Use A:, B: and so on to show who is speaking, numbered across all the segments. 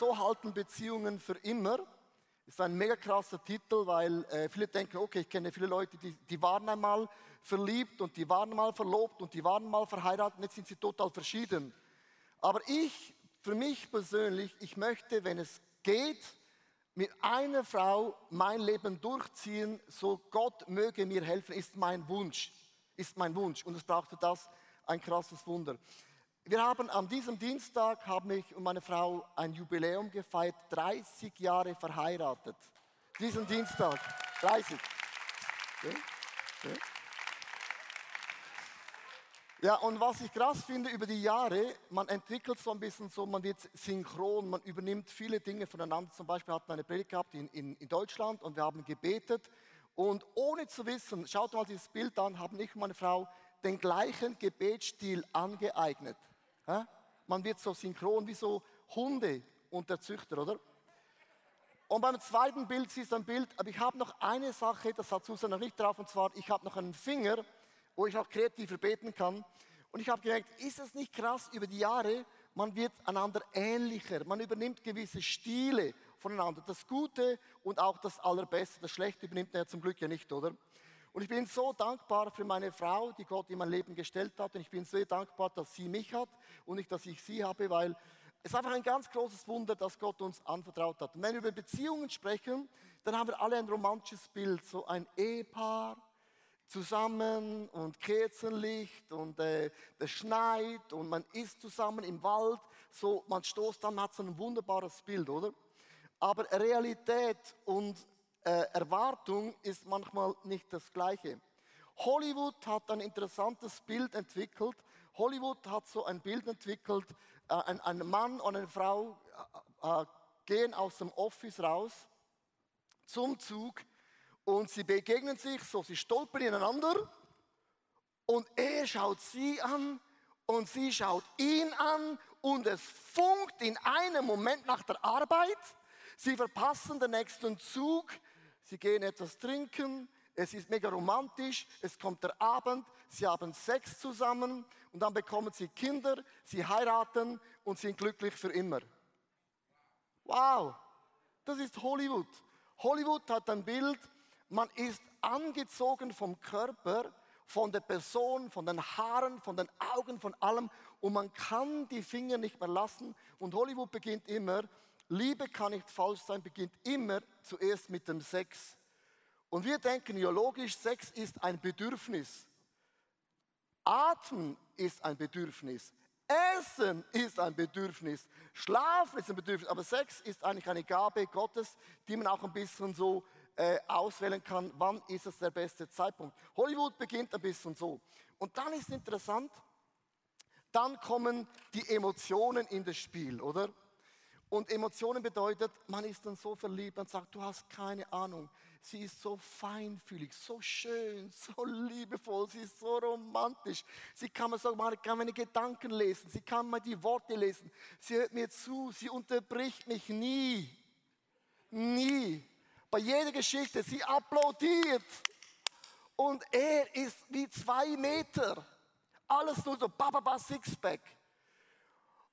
A: so halten Beziehungen für immer. Ist ein mega krasser Titel, weil äh, viele denken, okay, ich kenne viele Leute, die, die waren einmal verliebt und die waren mal verlobt und die waren mal verheiratet und jetzt sind sie total verschieden. Aber ich, für mich persönlich, ich möchte, wenn es geht, mit einer Frau mein Leben durchziehen, so Gott möge mir helfen, ist mein Wunsch. Ist mein Wunsch. Und es brauchte das ein krasses Wunder. Wir haben an diesem Dienstag, haben ich und meine Frau ein Jubiläum gefeiert, 30 Jahre verheiratet. Diesen Dienstag, 30. Okay. Okay. Ja, und was ich krass finde über die Jahre, man entwickelt so ein bisschen so, man wird synchron, man übernimmt viele Dinge voneinander. Zum Beispiel hatten wir eine Predigt gehabt in, in, in Deutschland und wir haben gebetet und ohne zu wissen, schaut mal dieses Bild an, haben ich und meine Frau den gleichen Gebetsstil angeeignet. Man wird so synchron wie so Hunde und der Züchter, oder? Und beim zweiten Bild siehst du ein Bild, aber ich habe noch eine Sache, das hat Susan noch nicht drauf, und zwar, ich habe noch einen Finger, wo ich auch kreativer beten kann. Und ich habe gemerkt, ist es nicht krass über die Jahre, man wird einander ähnlicher, man übernimmt gewisse Stile voneinander. Das Gute und auch das Allerbeste, das Schlechte übernimmt man ja zum Glück ja nicht, oder? Und ich bin so dankbar für meine Frau, die Gott in mein Leben gestellt hat. Und ich bin so dankbar, dass sie mich hat und nicht, dass ich sie habe, weil es ist einfach ein ganz großes Wunder, dass Gott uns anvertraut hat. Und wenn wir über Beziehungen sprechen, dann haben wir alle ein romantisches Bild, so ein Ehepaar, zusammen und Kerzenlicht und äh, es schneit und man ist zusammen im Wald. So, man stoßt dann, hat so ein wunderbares Bild, oder? Aber Realität und äh, Erwartung ist manchmal nicht das Gleiche. Hollywood hat ein interessantes Bild entwickelt. Hollywood hat so ein Bild entwickelt, äh, ein, ein, Mann und eine Frau äh, äh gehen aus dem Office raus zum Zug und sie begegnen sich so, sie stolpern ineinander und er schaut sie an und sie schaut ihn an und es funkt in einem Moment nach der Arbeit. Sie verpassen den nächsten Zug, sie gehen etwas trinken, es ist mega romantisch, es kommt der Abend, sie haben Sex zusammen und dann bekommen sie Kinder, sie heiraten und sind glücklich für immer. Wow, das ist Hollywood. Hollywood hat ein Bild, man ist angezogen vom Körper, von der Person, von den Haaren, von den Augen, von allem und man kann die Finger nicht mehr lassen. Und Hollywood beginnt immer, Liebe kann nicht falsch sein, beginnt immer zuerst mit dem Sex. Und wir denken ja logisch, Sex ist ein Bedürfnis. Atmen ist ein Bedürfnis. Essen ist ein Bedürfnis. Schlafen ist ein Bedürfnis. Aber Sex ist eigentlich eine Gabe Gottes, die man auch ein bisschen so äh, auswählen kann, wann ist es der beste Zeitpunkt. Hollywood beginnt ein bisschen so. Und dann ist interessant, dann kommen die Emotionen in das Spiel, oder? Und Emotionen bedeutet, man ist dann so verliebt, man sagt, du hast keine Ahnung. Sie ist so feinfühlig, so schön, so liebevoll, sie ist so romantisch. Sie kann mir man kann meine Gedanken lesen, sie kann mir die Worte lesen. Sie hört mir zu, sie unterbricht mich nie. Nie bei jeder Geschichte, sie applaudiert. Und er ist wie zwei Meter. Alles nur so, bababa, Sixpack.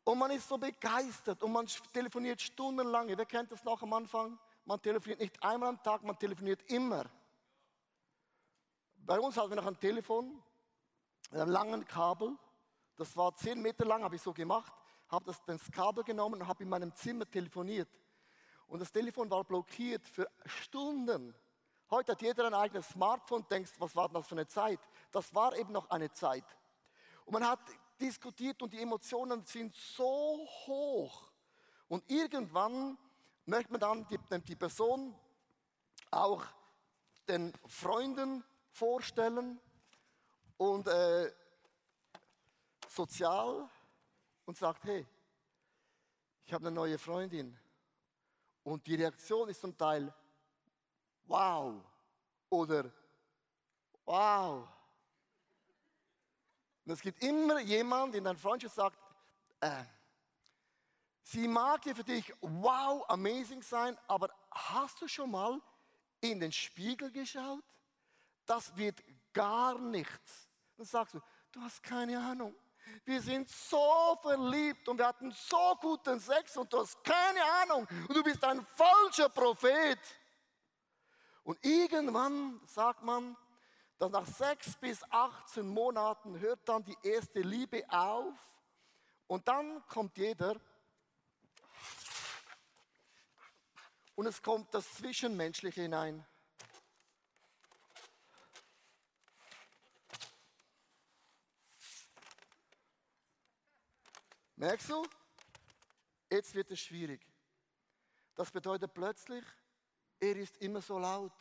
A: Und man ist so begeistert und man telefoniert stundenlang. Wer kennt das noch am Anfang? Man telefoniert nicht einmal am Tag, man telefoniert immer. Bei uns hatten wir noch ein Telefon mit einem langen Kabel. Das war zehn Meter lang, habe ich so gemacht. Habe das, das Kabel genommen und habe in meinem Zimmer telefoniert. Und das Telefon war blockiert für Stunden. Heute hat jeder ein eigenes Smartphone, denkst, was war das für eine Zeit? Das war eben noch eine Zeit. Und man hat diskutiert und die Emotionen sind so hoch. Und irgendwann möchte man dann die, die Person auch den Freunden vorstellen und äh, sozial und sagt, hey, ich habe eine neue Freundin und die Reaktion ist zum Teil wow oder wow. Und es gibt immer jemand in deiner Freundschaft, sagt, äh, sie mag ja für dich wow, amazing sein, aber hast du schon mal in den Spiegel geschaut? Das wird gar nichts. Dann sagst du, du hast keine Ahnung. Wir sind so verliebt und wir hatten so guten Sex und du hast keine Ahnung und du bist ein falscher Prophet. Und irgendwann sagt man, dass nach sechs bis 18 Monaten hört dann die erste Liebe auf und dann kommt jeder und es kommt das Zwischenmenschliche hinein. Merkst du? Jetzt wird es schwierig. Das bedeutet plötzlich, er ist immer so laut.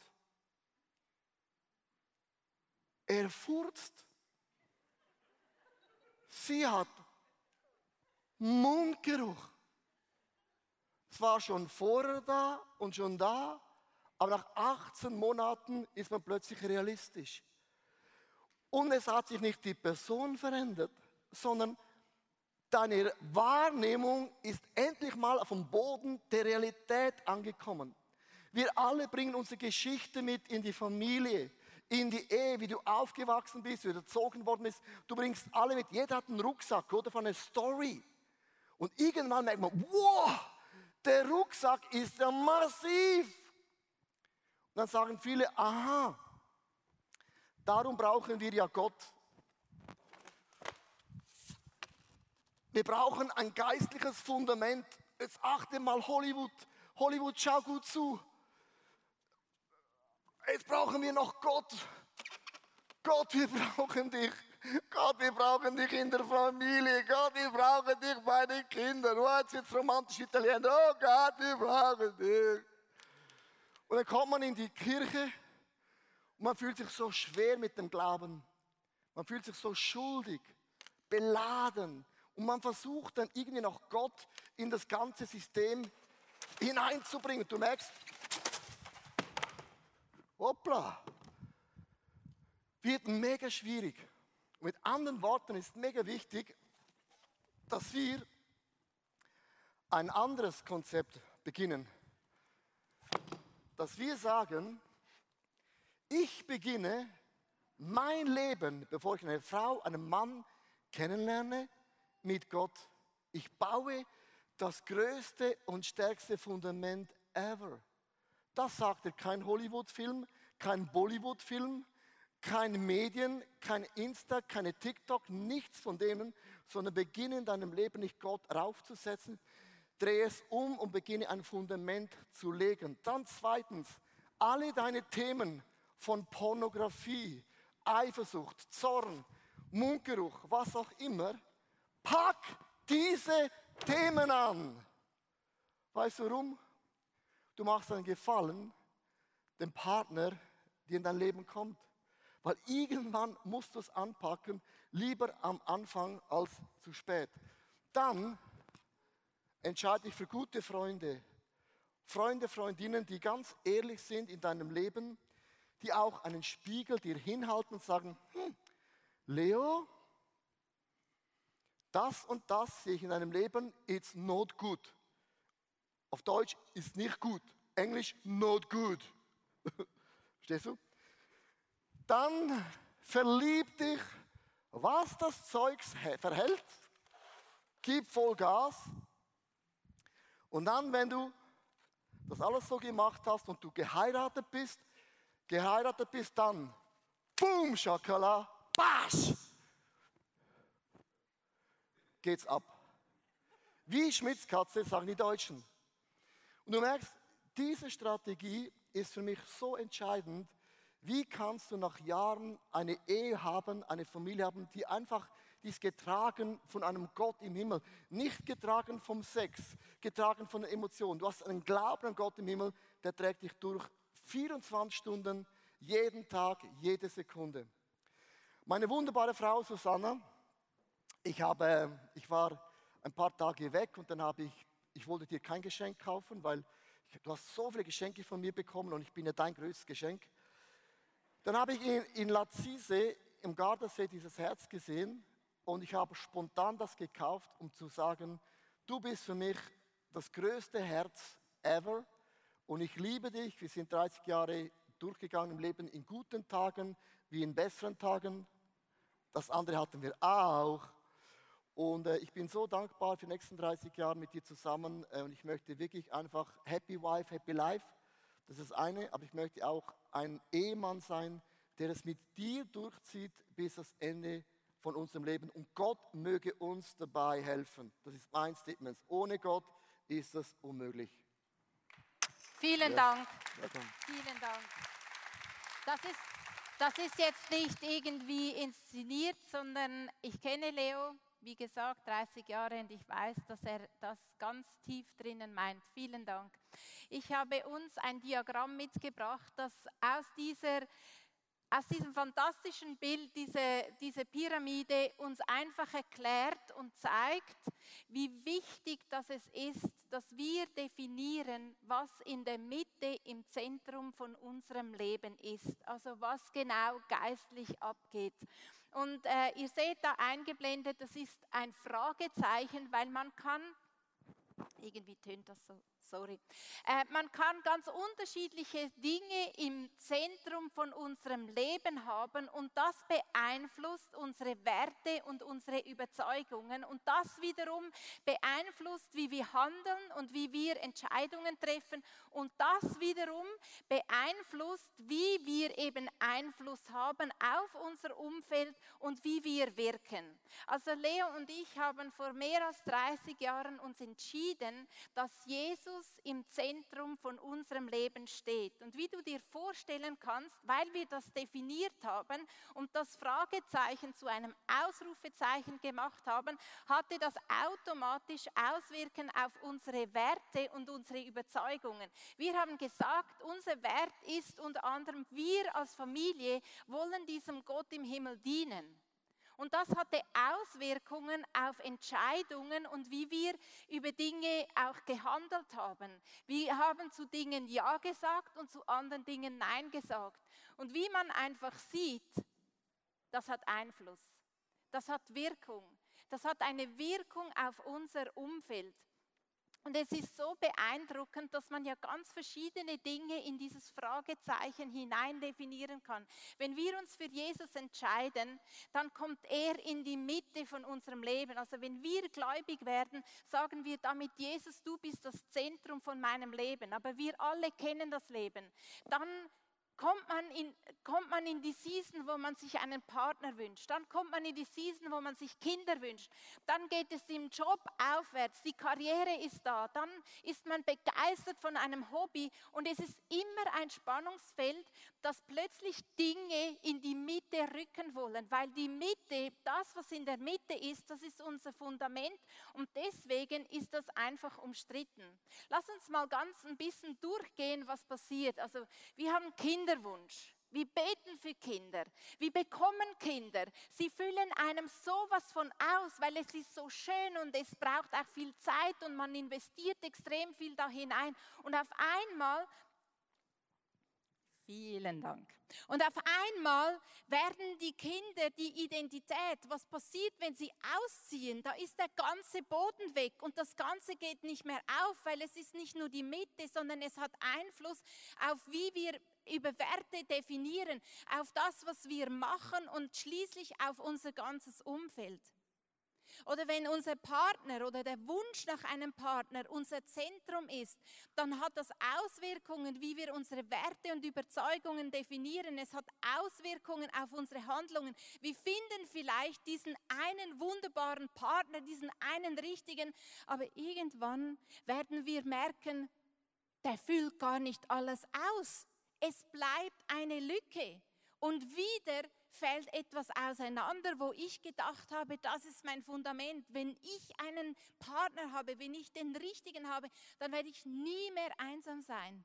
A: Er furzt. Sie hat Mundgeruch. Es war schon vorher da und schon da, aber nach 18 Monaten ist man plötzlich realistisch. Und es hat sich nicht die Person verändert, sondern deine Wahrnehmung ist endlich mal auf dem Boden der Realität angekommen. Wir alle bringen unsere Geschichte mit in die Familie, in die Ehe, wie du aufgewachsen bist, wie du erzogen worden bist. Du bringst alle mit. Jeder hat einen Rucksack oder von einer Story. Und irgendwann merkt man, wow, der Rucksack ist ja massiv. Und dann sagen viele, aha, darum brauchen wir ja Gott. Wir brauchen ein geistliches Fundament. Jetzt achte mal Hollywood. Hollywood, schau gut zu. Jetzt brauchen wir noch Gott. Gott, wir brauchen dich. Gott, wir brauchen dich in der Familie. Gott, wir brauchen dich bei den Kindern. Oh, jetzt wird es romantisch italiener. Oh Gott, wir brauchen dich. Und dann kommt man in die Kirche und man fühlt sich so schwer mit dem Glauben. Man fühlt sich so schuldig, beladen. Und man versucht dann irgendwie noch Gott in das ganze System hineinzubringen. Du merkst, hoppla, wird mega schwierig. Mit anderen Worten ist mega wichtig, dass wir ein anderes Konzept beginnen. Dass wir sagen, ich beginne mein Leben, bevor ich eine Frau, einen Mann kennenlerne, mit Gott. Ich baue das größte und stärkste Fundament ever. Das sagt er kein Hollywood-Film, kein Bollywood-Film, kein Medien, kein Insta, keine TikTok, nichts von denen, sondern beginne in deinem Leben nicht Gott raufzusetzen, drehe es um und beginne ein Fundament zu legen. Dann zweitens, alle deine Themen von Pornografie, Eifersucht, Zorn, Mundgeruch, was auch immer, Pack diese Themen an. Weißt du warum? Du machst einen Gefallen dem Partner, der in dein Leben kommt. Weil irgendwann musst du es anpacken, lieber am Anfang als zu spät. Dann entscheide dich für gute Freunde. Freunde, Freundinnen, die ganz ehrlich sind in deinem Leben, die auch einen Spiegel dir hinhalten und sagen, hm, Leo, das und das sehe ich in einem Leben, it's not good. Auf Deutsch ist nicht gut. Englisch not good. Verstehst du? Dann verlieb dich, was das Zeugs verhält, gib voll Gas. Und dann, wenn du das alles so gemacht hast und du geheiratet bist, geheiratet bist, dann, boom, Schakala, basch, geht's ab. Wie Schmitzkatze, sagen die Deutschen. Und du merkst, diese Strategie ist für mich so entscheidend. Wie kannst du nach Jahren eine Ehe haben, eine Familie haben, die einfach, die ist getragen von einem Gott im Himmel, nicht getragen vom Sex, getragen von Emotionen. Du hast einen Glauben an Gott im Himmel, der trägt dich durch 24 Stunden, jeden Tag, jede Sekunde. Meine wunderbare Frau Susanna, ich, habe, ich war ein paar Tage weg und dann habe ich, ich wollte dir kein Geschenk kaufen, weil du hast so viele Geschenke von mir bekommen und ich bin ja dein größtes Geschenk. Dann habe ich in, in Lazise im Gardasee dieses Herz gesehen und ich habe spontan das gekauft, um zu sagen, du bist für mich das größte Herz ever und ich liebe dich. Wir sind 30 Jahre durchgegangen im Leben in guten Tagen wie in besseren Tagen. Das andere hatten wir auch. Und äh, ich bin so dankbar für die nächsten 30 Jahre mit dir zusammen. Äh, und ich möchte wirklich einfach Happy Wife, Happy Life. Das ist das eine. Aber ich möchte auch ein Ehemann sein, der es mit dir durchzieht bis das Ende von unserem Leben. Und Gott möge uns dabei helfen. Das ist mein Statement. Ohne Gott ist das unmöglich.
B: Vielen ja. Dank. Willkommen. Vielen Dank. Das ist, das ist jetzt nicht irgendwie inszeniert, sondern ich kenne Leo wie gesagt, 30 Jahre und ich weiß, dass er das ganz tief drinnen meint. Vielen Dank. Ich habe uns ein Diagramm mitgebracht, das aus dieser aus diesem fantastischen Bild, diese, diese Pyramide, uns einfach erklärt und zeigt, wie wichtig das es ist, dass wir definieren, was in der Mitte im Zentrum von unserem Leben ist. Also was genau geistlich abgeht. Und äh, ihr seht da eingeblendet, das ist ein Fragezeichen, weil man kann, irgendwie tönt das so sorry. Äh, man kann ganz unterschiedliche Dinge im Zentrum von unserem Leben haben und das beeinflusst unsere Werte und unsere Überzeugungen und das wiederum beeinflusst, wie wir handeln und wie wir Entscheidungen treffen und das wiederum beeinflusst, wie wir eben Einfluss haben auf unser Umfeld und wie wir wirken. Also Leo und ich haben vor mehr als 30 Jahren uns entschieden, dass Jesus Jesus im Zentrum von unserem Leben steht. Und wie du dir vorstellen kannst, weil wir das definiert haben und das Fragezeichen zu einem Ausrufezeichen gemacht haben, hatte das automatisch Auswirken auf unsere Werte und unsere Überzeugungen. Wir haben gesagt, unser Wert ist unter anderem, wir als Familie wollen diesem Gott im Himmel dienen. Und das hatte Auswirkungen auf Entscheidungen und wie wir über Dinge auch gehandelt haben. Wir haben zu Dingen Ja gesagt und zu anderen Dingen Nein gesagt. Und wie man einfach sieht, das hat Einfluss. Das hat Wirkung. Das hat eine Wirkung auf unser Umfeld. Und es ist so beeindruckend, dass man ja ganz verschiedene Dinge in dieses Fragezeichen hinein definieren kann. Wenn wir uns für Jesus entscheiden, dann kommt er in die Mitte von unserem Leben. Also wenn wir gläubig werden, sagen wir damit, Jesus, du bist das Zentrum von meinem Leben. Aber wir alle kennen das Leben. Dann kommt man, in, kommt man in die Season, wo man sich einen Partner wünscht. Dann kommt man in die Season, wo man sich Kinder wünscht. Dann geht es im Job aufwärts. Die Karriere ist da. Dann ist man begeistert von einem Hobby. Und es ist immer ein Spannungsfeld, dass plötzlich Dinge in die Mitte rücken wollen. Weil die Mitte, das, was in der Mitte ist, das ist unser Fundament. Und deswegen ist das einfach umstritten. Lass uns mal ganz ein bisschen durchgehen, was passiert. Also wir haben Kinder Kinderwunsch. Wir beten für Kinder. Wir bekommen Kinder. Sie füllen einem sowas von aus, weil es ist so schön und es braucht auch viel Zeit und man investiert extrem viel da hinein. Und auf einmal Vielen Dank. Und auf einmal werden die Kinder die Identität, was passiert, wenn sie ausziehen, da ist der ganze Boden weg und das Ganze geht nicht mehr auf, weil es ist nicht nur die Mitte, sondern es hat Einfluss auf, wie wir über Werte definieren, auf das, was wir machen und schließlich auf unser ganzes Umfeld. Oder wenn unser Partner oder der Wunsch nach einem Partner unser Zentrum ist, dann hat das Auswirkungen, wie wir unsere Werte und Überzeugungen definieren. Es hat Auswirkungen auf unsere Handlungen. Wir finden vielleicht diesen einen wunderbaren Partner, diesen einen richtigen, aber irgendwann werden wir merken, der füllt gar nicht alles aus. Es bleibt eine Lücke. Und wieder fällt etwas auseinander, wo ich gedacht habe, das ist mein Fundament. Wenn ich einen Partner habe, wenn ich den richtigen habe, dann werde ich nie mehr einsam sein.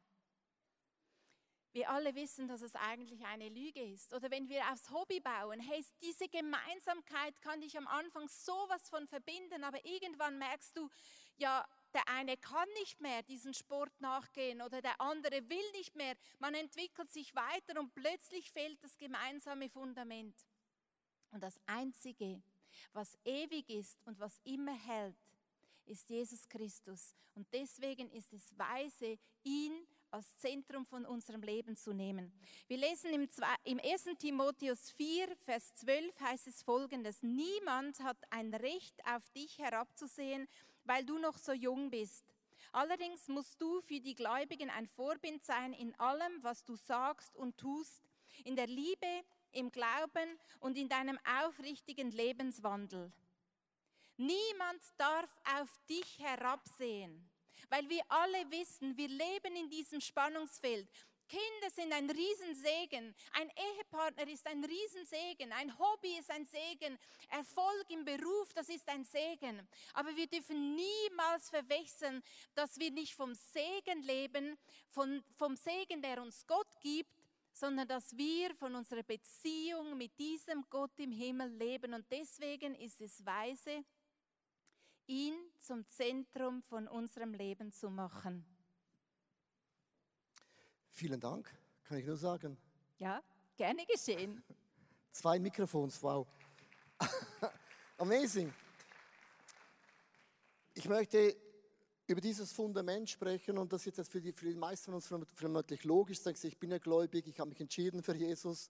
B: Wir alle wissen, dass es eigentlich eine Lüge ist. Oder wenn wir aufs Hobby bauen, hey, diese Gemeinsamkeit kann dich am Anfang sowas von verbinden, aber irgendwann merkst du, ja, der eine kann nicht mehr diesen Sport nachgehen oder der andere will nicht mehr. Man entwickelt sich weiter und plötzlich fehlt das gemeinsame Fundament. Und das Einzige, was ewig ist und was immer hält, ist Jesus Christus. Und deswegen ist es weise, ihn als Zentrum von unserem Leben zu nehmen. Wir lesen im, im 1. Timotheus 4, Vers 12 heißt es folgendes, niemand hat ein Recht auf dich herabzusehen, weil du noch so jung bist. Allerdings musst du für die Gläubigen ein Vorbild sein in allem, was du sagst und tust, in der Liebe, im Glauben und in deinem aufrichtigen Lebenswandel. Niemand darf auf dich herabsehen, weil wir alle wissen, wir leben in diesem Spannungsfeld. Kinder sind ein Riesensegen, ein Ehepartner ist ein Riesensegen, ein Hobby ist ein Segen, Erfolg im Beruf, das ist ein Segen. Aber wir dürfen niemals verwechseln, dass wir nicht vom Segen leben, von, vom Segen, der uns Gott gibt, sondern dass wir von unserer Beziehung mit diesem Gott im Himmel leben. Und deswegen ist es weise, ihn zum Zentrum von unserem Leben zu machen.
A: Vielen Dank, kann ich nur sagen.
B: Ja, gerne geschehen.
A: Zwei Mikrofons, wow. Amazing. Ich möchte über dieses Fundament sprechen und das ist jetzt für die, für die meisten von uns vermutlich logisch. Sagst, ich bin ja gläubig, ich habe mich entschieden für Jesus.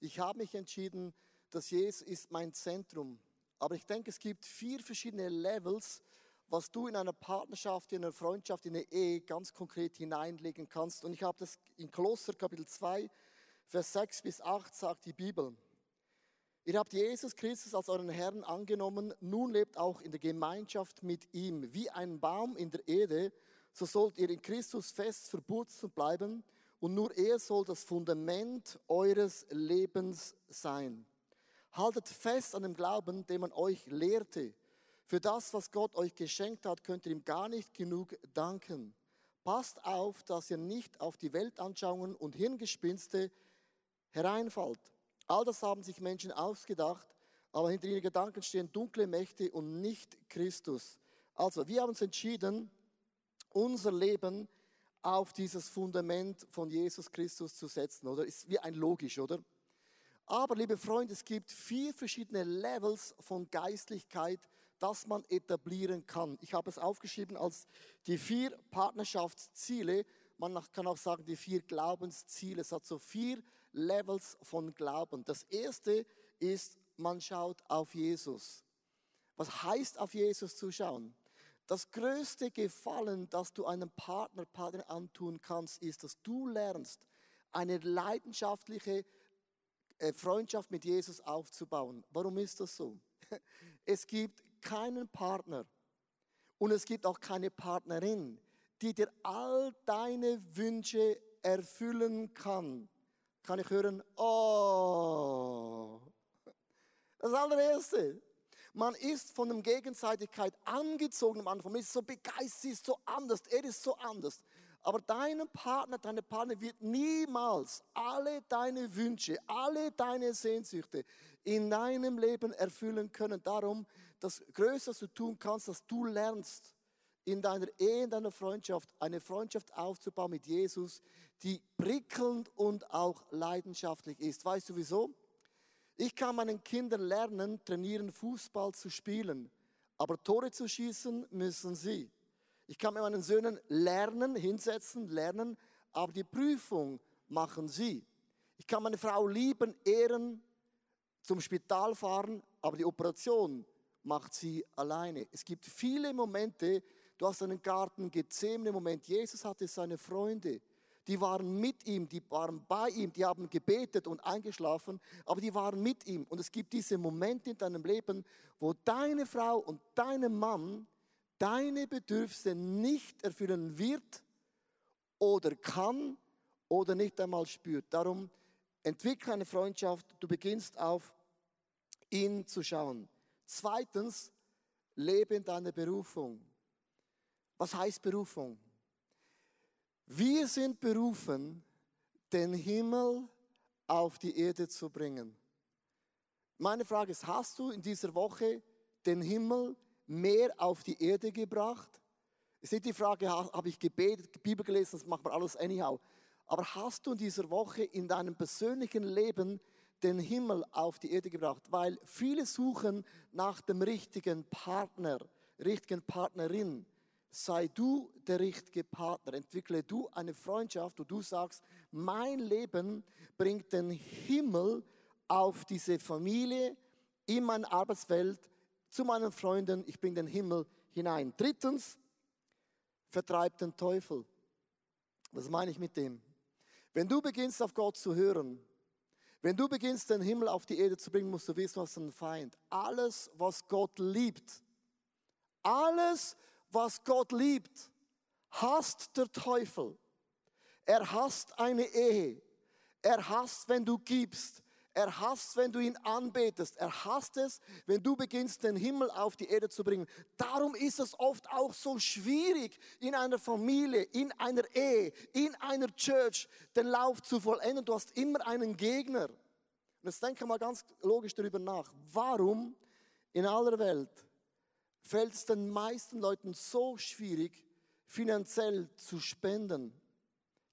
A: Ich habe mich entschieden, dass Jesus ist mein Zentrum. Aber ich denke, es gibt vier verschiedene Levels, was du in einer Partnerschaft, in einer Freundschaft, in einer Ehe ganz konkret hineinlegen kannst. Und ich habe das in Kolosser Kapitel 2, Vers 6 bis 8 sagt die Bibel. Ihr habt Jesus Christus als euren Herrn angenommen, nun lebt auch in der Gemeinschaft mit ihm. Wie ein Baum in der Erde, so sollt ihr in Christus fest verwurzelt bleiben und nur er soll das Fundament eures Lebens sein. Haltet fest an dem Glauben, den man euch lehrte. Für das, was Gott euch geschenkt hat, könnt ihr ihm gar nicht genug danken. Passt auf, dass ihr nicht auf die Weltanschauungen und Hirngespinste hereinfallt. All das haben sich Menschen ausgedacht, aber hinter ihren Gedanken stehen dunkle Mächte und nicht Christus. Also, wir haben uns entschieden, unser Leben auf dieses Fundament von Jesus Christus zu setzen, oder? Ist wie ein logisch, oder? Aber, liebe Freunde, es gibt vier verschiedene Levels von Geistlichkeit, das man etablieren kann. Ich habe es aufgeschrieben als die vier Partnerschaftsziele. Man kann auch sagen, die vier Glaubensziele. Es hat so vier Levels von Glauben. Das erste ist, man schaut auf Jesus. Was heißt auf Jesus zu schauen? Das größte Gefallen, das du einem Partner, Partner antun kannst, ist, dass du lernst, eine leidenschaftliche äh, Freundschaft mit Jesus aufzubauen. Warum ist das so? Es gibt keinen Partner und es gibt auch keine Partnerin, die dir all deine Wünsche erfüllen kann. Kann ich hören? Oh. Das allererste. Man ist von der Gegenseitigkeit angezogen am Anfang. Man ist so begeistert, ist so anders, er ist so anders. Aber dein Partner, deine Partner wird niemals alle deine Wünsche, alle deine Sehnsüchte in deinem Leben erfüllen können. Darum, das Größte, was du tun kannst, dass du lernst, in deiner Ehe, in deiner Freundschaft, eine Freundschaft aufzubauen mit Jesus, die prickelnd und auch leidenschaftlich ist. Weißt du wieso? Ich kann meinen Kindern lernen, trainieren, Fußball zu spielen, aber Tore zu schießen müssen sie. Ich kann mit meinen Söhnen lernen, hinsetzen, lernen, aber die Prüfung machen sie. Ich kann meine Frau lieben, ehren, zum Spital fahren, aber die Operation macht sie alleine. Es gibt viele Momente, du hast einen Garten gezähmte Moment. Jesus hatte seine Freunde, die waren mit ihm, die waren bei ihm, die haben gebetet und eingeschlafen, aber die waren mit ihm. Und es gibt diese Momente in deinem Leben, wo deine Frau und dein Mann deine Bedürfnisse nicht erfüllen wird oder kann oder nicht einmal spürt. Darum entwickle eine Freundschaft, du beginnst auf ihn zu schauen. Zweitens, lebe in deiner Berufung. Was heißt Berufung? Wir sind berufen, den Himmel auf die Erde zu bringen. Meine Frage ist, hast du in dieser Woche den Himmel mehr auf die Erde gebracht? Es ist nicht die Frage, habe ich gebetet, Bibel gelesen, das macht man alles anyhow. Aber hast du in dieser Woche in deinem persönlichen Leben den Himmel auf die Erde gebracht? Weil viele suchen nach dem richtigen Partner, richtigen Partnerin. sei du der richtige Partner. Entwickle du eine Freundschaft, wo du sagst, mein Leben bringt den Himmel auf diese Familie, in meine Arbeitswelt, zu meinen Freunden. Ich bringe den Himmel hinein. Drittens, vertreibt den Teufel. Was meine ich mit dem? Wenn du beginnst auf Gott zu hören, wenn du beginnst den Himmel auf die Erde zu bringen, musst du wissen, was ein Feind. Alles, was Gott liebt, alles, was Gott liebt, hasst der Teufel. Er hasst eine Ehe. Er hasst, wenn du gibst. Er hasst, wenn du ihn anbetest. Er hasst es, wenn du beginnst, den Himmel auf die Erde zu bringen. Darum ist es oft auch so schwierig, in einer Familie, in einer Ehe, in einer Church den Lauf zu vollenden. Du hast immer einen Gegner. Und jetzt denke mal ganz logisch darüber nach. Warum in aller Welt fällt es den meisten Leuten so schwierig, finanziell zu spenden?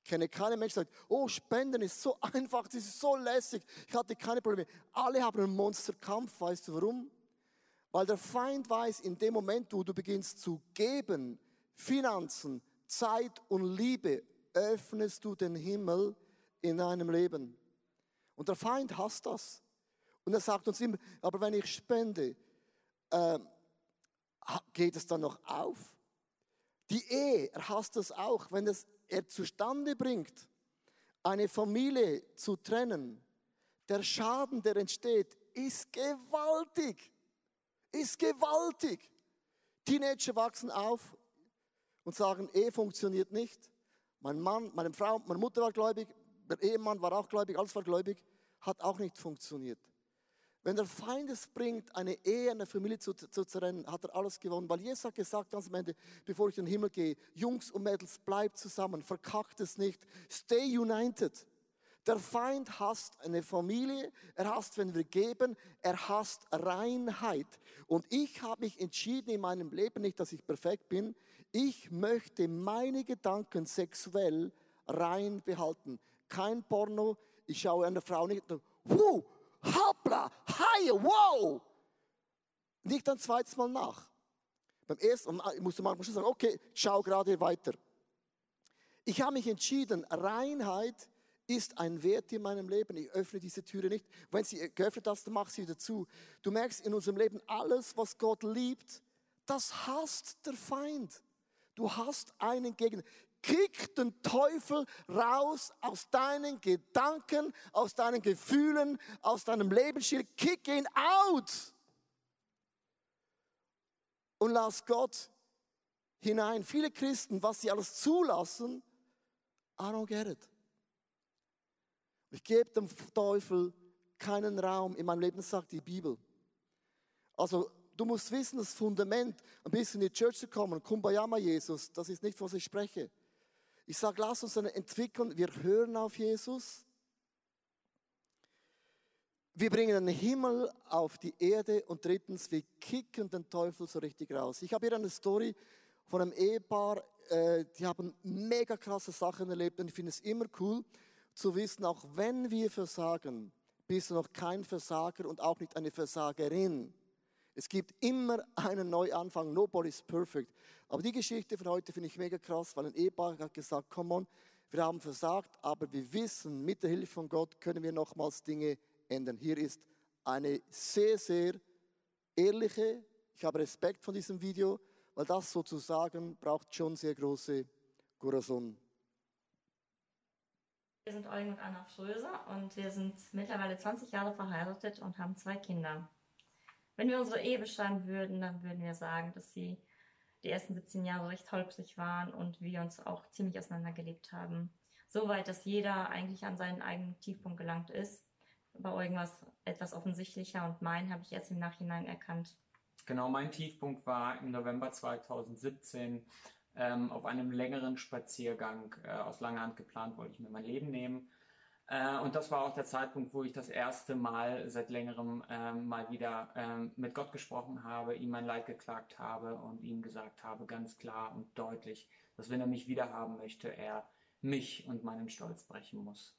A: Kenne keine Menschen, die sagen, oh, Spenden ist so einfach, das ist so lässig, ich hatte keine Probleme. Alle haben einen Monsterkampf, weißt du warum? Weil der Feind weiß, in dem Moment, wo du beginnst zu geben, Finanzen, Zeit und Liebe, öffnest du den Himmel in deinem Leben. Und der Feind hasst das. Und er sagt uns immer, aber wenn ich spende, äh, geht es dann noch auf? Die Ehe, er hasst das auch, wenn es er zustande bringt, eine Familie zu trennen, der Schaden, der entsteht, ist gewaltig. Ist gewaltig. Teenager wachsen auf und sagen, Ehe funktioniert nicht. Mein Mann, meine Frau, meine Mutter war gläubig, der Ehemann war auch gläubig, alles war gläubig, hat auch nicht funktioniert. Wenn der Feind es bringt, eine Ehe, eine Familie zu, zu zerrennen, hat er alles gewonnen. Weil Jesus hat gesagt ganz am Ende, bevor ich in den Himmel gehe, Jungs und Mädels, bleibt zusammen, verkackt es nicht, stay united. Der Feind hasst eine Familie, er hasst, wenn wir geben, er hasst Reinheit. Und ich habe mich entschieden in meinem Leben, nicht, dass ich perfekt bin, ich möchte meine Gedanken sexuell rein behalten. Kein Porno, ich schaue eine Frau nicht, wuh, hoppla, hi, wow. Nicht ein zweites Mal nach. Beim ersten Mal musste man schon sagen, okay, schau gerade weiter. Ich habe mich entschieden, Reinheit ist ein Wert in meinem Leben. Ich öffne diese Türe nicht. Wenn sie geöffnet hast, dann mach sie wieder zu. Du merkst in unserem Leben, alles, was Gott liebt, das hasst der Feind. Du hast einen Gegner. Kick den Teufel raus aus deinen Gedanken, aus deinen Gefühlen, aus deinem Lebensstil. Kick ihn out. Und lass Gott hinein. Viele Christen, was sie alles zulassen, I don't get it. Ich gebe dem Teufel keinen Raum in meinem Leben, sagt die Bibel. Also du musst wissen, das Fundament, ein bisschen in die Church zu kommen, Kumbayama Jesus, das ist nicht, was ich spreche. Ich sage, lass uns eine entwickeln. Wir hören auf Jesus. Wir bringen den Himmel auf die Erde und drittens, wir kicken den Teufel so richtig raus. Ich habe hier eine Story von einem Ehepaar, äh, die haben mega krasse Sachen erlebt und ich finde es immer cool zu wissen, auch wenn wir versagen, bist du noch kein Versager und auch nicht eine Versagerin. Es gibt immer einen Neuanfang. Nobody's perfect. Aber die Geschichte von heute finde ich mega krass, weil ein Ehepaar hat gesagt, come on, wir haben versagt, aber wir wissen, mit der Hilfe von Gott können wir nochmals Dinge ändern. Hier ist eine sehr, sehr ehrliche, ich habe Respekt von diesem Video, weil das sozusagen braucht schon sehr große Corazon.
C: Wir sind Eugen und Anna Schröser und wir sind mittlerweile 20 Jahre verheiratet und haben zwei Kinder. Wenn wir unsere Ehe beschreiben würden, dann würden wir sagen, dass sie die ersten 17 Jahre recht holprig waren und wir uns auch ziemlich auseinandergelebt haben. Soweit, dass jeder eigentlich an seinen eigenen Tiefpunkt gelangt ist. Bei irgendwas etwas offensichtlicher und mein habe ich erst im Nachhinein erkannt.
D: Genau, mein Tiefpunkt war im November 2017 ähm, auf einem längeren Spaziergang äh, aus langer Hand geplant, wollte ich mir mein Leben nehmen. Äh, und das war auch der Zeitpunkt, wo ich das erste Mal seit längerem ähm, mal wieder ähm, mit Gott gesprochen habe, ihm mein Leid geklagt habe und ihm gesagt habe, ganz klar und deutlich, dass wenn er mich wieder haben möchte, er mich und meinen Stolz brechen muss.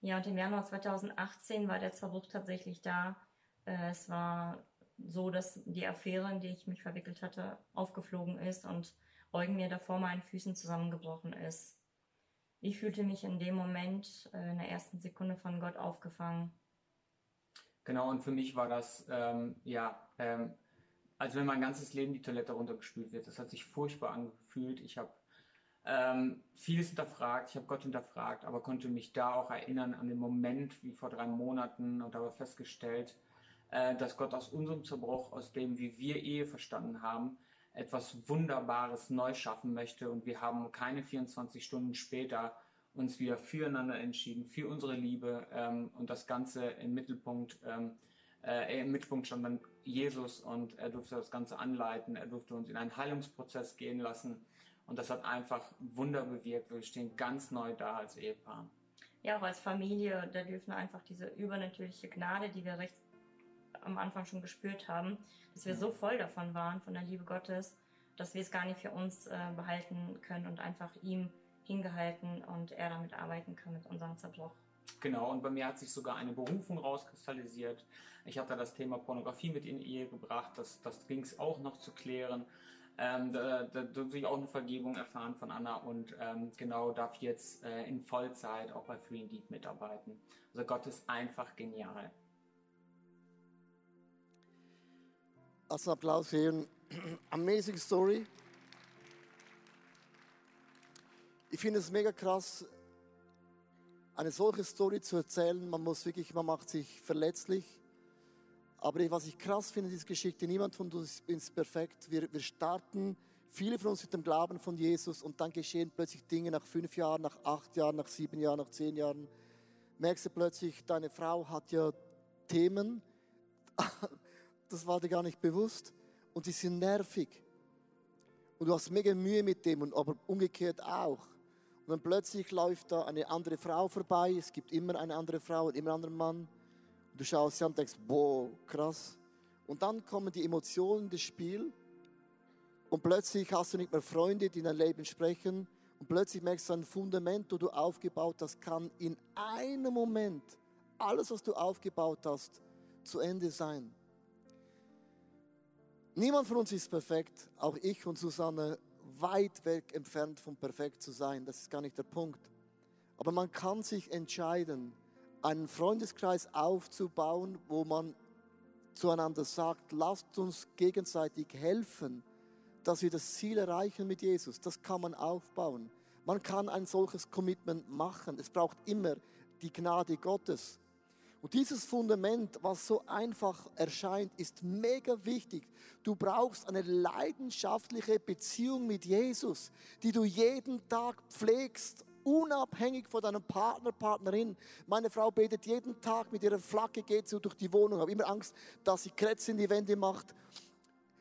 C: Ja, und im Januar 2018 war der Zerbruch tatsächlich da. Äh, es war so, dass die Affäre, in die ich mich verwickelt hatte, aufgeflogen ist und Eugen mir da vor meinen Füßen zusammengebrochen ist. Ich fühlte mich in dem Moment, äh, in der ersten Sekunde von Gott aufgefangen.
D: Genau, und für mich war das, ähm, ja, ähm, als wenn mein ganzes Leben die Toilette runtergespült wird. Das hat sich furchtbar angefühlt. Ich habe ähm, vieles hinterfragt, ich habe Gott hinterfragt, aber konnte mich da auch erinnern an den Moment wie vor drei Monaten und habe festgestellt, äh, dass Gott aus unserem Zerbruch, aus dem, wie wir Ehe verstanden haben, etwas Wunderbares neu schaffen möchte. Und wir haben keine 24 Stunden später uns wieder füreinander entschieden, für unsere Liebe ähm, und das Ganze im Mittelpunkt. Ähm, äh, Im Mittelpunkt stand dann Jesus und er durfte das Ganze anleiten, er durfte uns in einen Heilungsprozess gehen lassen und das hat einfach Wunder bewirkt. Wir stehen ganz neu da als Ehepaar.
C: Ja, auch als Familie, da dürfen einfach diese übernatürliche Gnade, die wir recht am Anfang schon gespürt haben, dass wir so voll davon waren, von der Liebe Gottes, dass wir es gar nicht für uns äh, behalten können und einfach ihm hingehalten und er damit arbeiten kann mit unserem Zerbruch.
D: Genau, und bei mir hat sich sogar eine Berufung rauskristallisiert. Ich hatte das Thema Pornografie mit in die Ehe gebracht, das, das ging es auch noch zu klären. Ähm, da, da durfte ich auch eine Vergebung erfahren von Anna und ähm, genau darf jetzt äh, in Vollzeit auch bei Free Indeed mitarbeiten. Also Gott ist einfach genial.
A: Also Applaus für Ihren amazing Story. Ich finde es mega krass, eine solche Story zu erzählen. Man muss wirklich, man macht sich verletzlich. Aber was ich krass finde, diese Geschichte, niemand von uns ist perfekt. Wir, wir starten, viele von uns mit dem Glauben von Jesus und dann geschehen plötzlich Dinge nach fünf Jahren, nach acht Jahren, nach sieben Jahren, nach zehn Jahren. Merkst du plötzlich, deine Frau hat ja Themen, das war dir gar nicht bewusst und die sind nervig. Und du hast mega Mühe mit dem, aber umgekehrt auch. Und dann plötzlich läuft da eine andere Frau vorbei. Es gibt immer eine andere Frau und immer einen anderen Mann. Und du schaust sie an und denkst, boah, krass. Und dann kommen die Emotionen ins Spiel. Und plötzlich hast du nicht mehr Freunde, die in dein Leben sprechen. Und plötzlich merkst du, ein Fundament, das du aufgebaut hast, kann in einem Moment alles, was du aufgebaut hast, zu Ende sein. Niemand von uns ist perfekt, auch ich und Susanne weit weg entfernt von perfekt zu sein. Das ist gar nicht der Punkt. Aber man kann sich entscheiden, einen Freundeskreis aufzubauen, wo man zueinander sagt, lasst uns gegenseitig helfen, dass wir das Ziel erreichen mit Jesus. Das kann man aufbauen. Man kann ein solches Commitment machen. Es braucht immer die Gnade Gottes. Und dieses Fundament, was so einfach erscheint, ist mega wichtig. Du brauchst eine leidenschaftliche Beziehung mit Jesus, die du jeden Tag pflegst, unabhängig von deinem Partner, Partnerin. Meine Frau betet jeden Tag mit ihrer Flagge, geht so durch die Wohnung, habe immer Angst, dass sie Krätze in die Wände macht.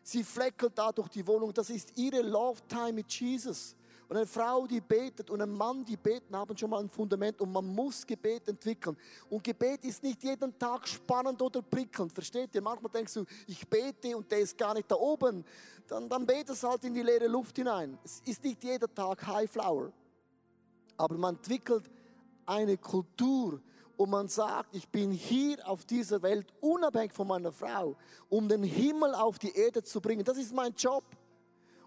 A: Sie fleckelt da durch die Wohnung. Das ist ihre Love Time mit Jesus. Und eine Frau, die betet und ein Mann, die beten, haben schon mal ein Fundament und man muss Gebet entwickeln. Und Gebet ist nicht jeden Tag spannend oder prickelnd, versteht ihr? Manchmal denkst du, ich bete und der ist gar nicht da oben. Dann, dann betest halt in die leere Luft hinein. Es ist nicht jeder Tag High Flower. Aber man entwickelt eine Kultur und man sagt, ich bin hier auf dieser Welt unabhängig von meiner Frau, um den Himmel auf die Erde zu bringen. Das ist mein Job.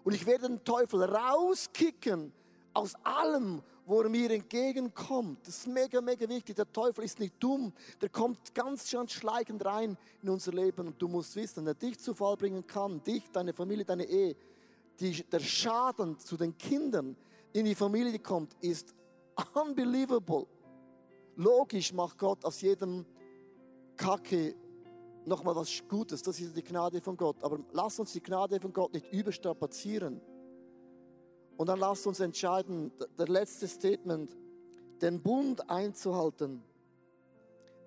A: Und ich werde den Teufel rauskicken aus allem, wo er mir entgegenkommt. Das ist mega, mega wichtig. Der Teufel ist nicht dumm. Der kommt ganz, ganz schleichend rein in unser Leben. Und du musst wissen, er dich zu Fall bringen kann, dich, deine Familie, deine Ehe, die, der Schaden zu den Kindern in die Familie kommt, ist unbelievable. Logisch macht Gott aus jedem Kacke nochmal was Gutes. Das ist die Gnade von Gott. Aber lass uns die Gnade von Gott nicht überstrapazieren. Und dann lass uns entscheiden, der letzte Statement, den Bund einzuhalten.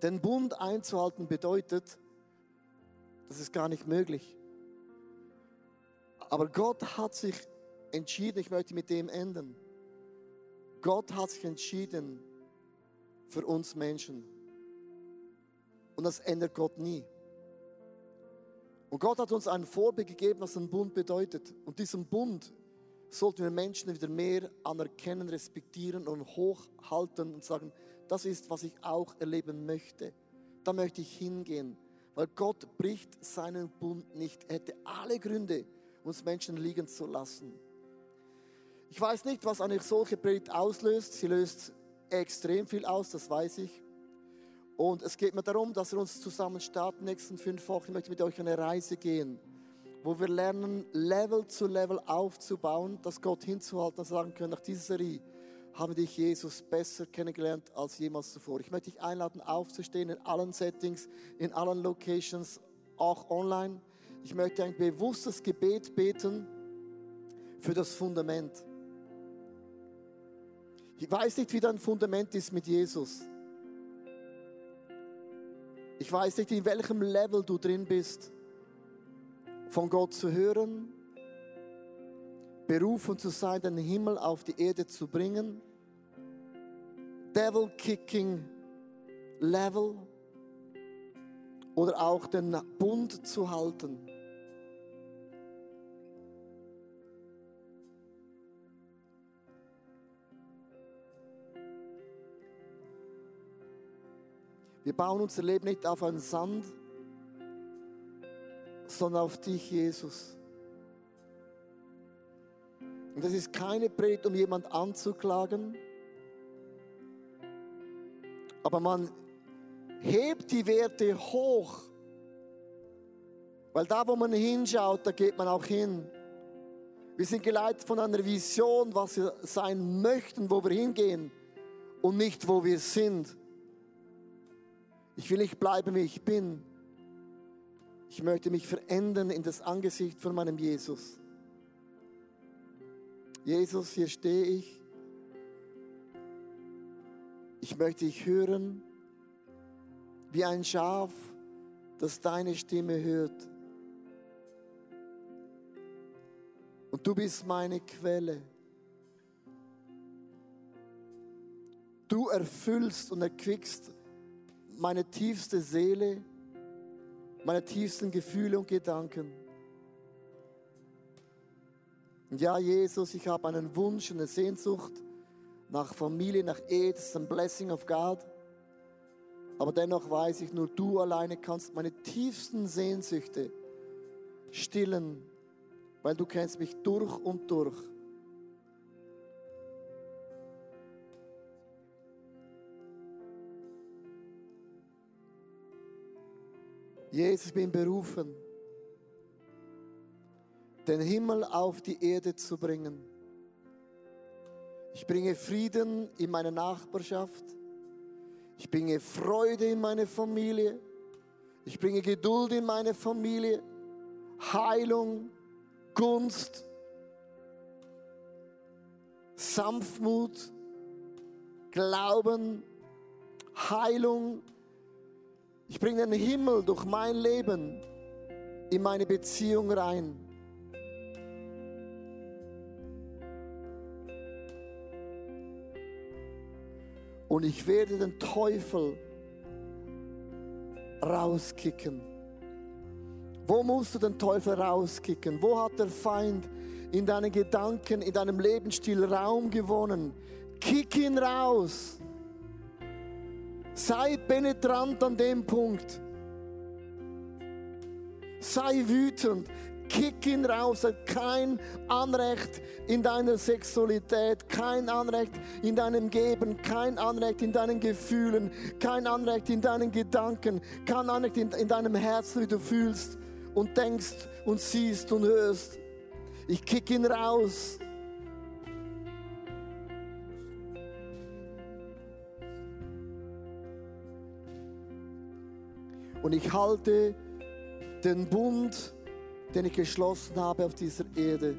A: Den Bund einzuhalten bedeutet, das ist gar nicht möglich. Aber Gott hat sich entschieden, ich möchte mit dem enden. Gott hat sich entschieden für uns Menschen. Und das ändert Gott nie. Und Gott hat uns ein Vorbild gegeben, was ein Bund bedeutet. Und diesen Bund sollten wir Menschen wieder mehr anerkennen, respektieren und hochhalten und sagen, das ist, was ich auch erleben möchte. Da möchte ich hingehen, weil Gott bricht seinen Bund nicht. Er hätte alle Gründe, uns Menschen liegen zu lassen. Ich weiß nicht, was eine solche Predigt auslöst. Sie löst extrem viel aus, das weiß ich. Und es geht mir darum, dass wir uns zusammen starten, nächsten fünf Wochen. Ich möchte mit euch eine Reise gehen, wo wir lernen, Level zu Level aufzubauen, dass Gott hinzuhalten und sagen können, nach dieser Serie haben dich Jesus besser kennengelernt als jemals zuvor. Ich möchte dich einladen, aufzustehen in allen Settings, in allen Locations, auch online. Ich möchte ein bewusstes Gebet beten für das Fundament. Ich weiß nicht, wie dein Fundament ist mit Jesus. Ich weiß nicht, in welchem Level du drin bist, von Gott zu hören, berufen zu sein, den Himmel auf die Erde zu bringen. Devil Kicking Level oder auch den Bund zu halten. Wir bauen unser Leben nicht auf einen Sand, sondern auf dich, Jesus. Und das ist keine Predigt, um jemand anzuklagen, aber man hebt die Werte hoch, weil da, wo man hinschaut, da geht man auch hin. Wir sind geleitet von einer Vision, was wir sein möchten, wo wir hingehen und nicht, wo wir sind. Ich will nicht bleiben, wie ich bin. Ich möchte mich verändern in das Angesicht von meinem Jesus. Jesus, hier stehe ich. Ich möchte dich hören wie ein Schaf, das deine Stimme hört. Und du bist meine Quelle. Du erfüllst und erquickst meine tiefste Seele, meine tiefsten Gefühle und Gedanken. Und ja, Jesus, ich habe einen Wunsch, eine Sehnsucht nach Familie, nach Ehe. Das ist ein Blessing of God. Aber dennoch weiß ich, nur du alleine kannst meine tiefsten Sehnsüchte stillen, weil du kennst mich durch und durch. Jesus, ich bin berufen, den Himmel auf die Erde zu bringen. Ich bringe Frieden in meine Nachbarschaft. Ich bringe Freude in meine Familie. Ich bringe Geduld in meine Familie. Heilung, Gunst, Sanftmut, Glauben, Heilung, ich bringe den Himmel durch mein Leben in meine Beziehung rein. Und ich werde den Teufel rauskicken. Wo musst du den Teufel rauskicken? Wo hat der Feind in deinen Gedanken, in deinem Lebensstil Raum gewonnen? Kick ihn raus. Sei penetrant an dem Punkt. Sei wütend. Kick ihn raus. Kein Anrecht in deiner Sexualität, kein Anrecht in deinem Geben, kein Anrecht in deinen Gefühlen, kein Anrecht in deinen Gedanken, kein Anrecht in, in deinem Herzen, wie du fühlst und denkst und siehst und hörst. Ich kick ihn raus. Und ich halte den Bund, den ich geschlossen habe auf dieser Erde.